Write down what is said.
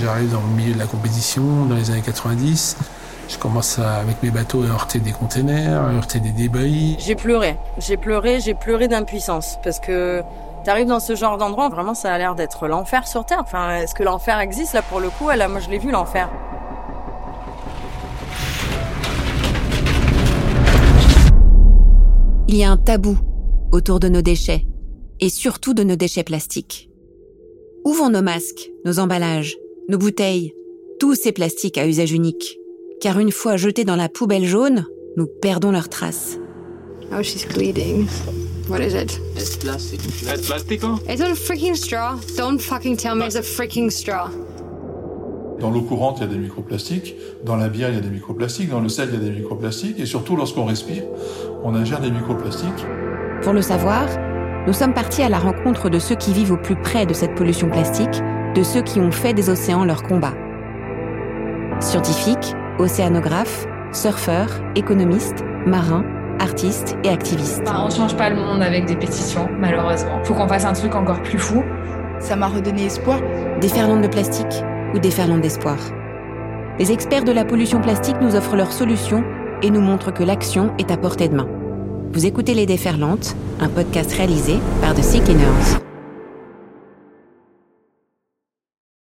J'arrive dans le milieu de la compétition dans les années 90. Je commence avec mes bateaux à heurter des containers, à heurter des débris. J'ai pleuré. J'ai pleuré, j'ai pleuré d'impuissance parce que T'arrives dans ce genre d'endroit, vraiment ça a l'air d'être l'enfer sur Terre. Enfin, est-ce que l'enfer existe là pour le coup? Là, moi je l'ai vu l'enfer. Il y a un tabou autour de nos déchets et surtout de nos déchets plastiques. Où vont nos masques, nos emballages, nos bouteilles, tous ces plastiques à usage unique Car une fois jetés dans la poubelle jaune, nous perdons leurs traces. Oh, she's bleeding. What is it? It's plastic. It's plastic, hein? It's a freaking straw. Don't fucking tell me it's a freaking straw. Dans l'eau courante, il y a des microplastiques. Dans la bière, il y a des microplastiques. Dans le sel, il y a des microplastiques. Et surtout, lorsqu'on respire, on ingère des microplastiques. Pour le savoir, nous sommes partis à la rencontre de ceux qui vivent au plus près de cette pollution plastique, de ceux qui ont fait des océans leur combat. Scientifiques, océanographes, surfeurs, économistes, marins, artistes et activistes. On on change pas le monde avec des pétitions, malheureusement. Faut qu'on fasse un truc encore plus fou. Ça m'a redonné espoir. Déferlante de plastique ou déferlante d'espoir. Les experts de la pollution plastique nous offrent leurs solutions et nous montrent que l'action est à portée de main. Vous écoutez Les Déferlantes, un podcast réalisé par The Sea Cleaners.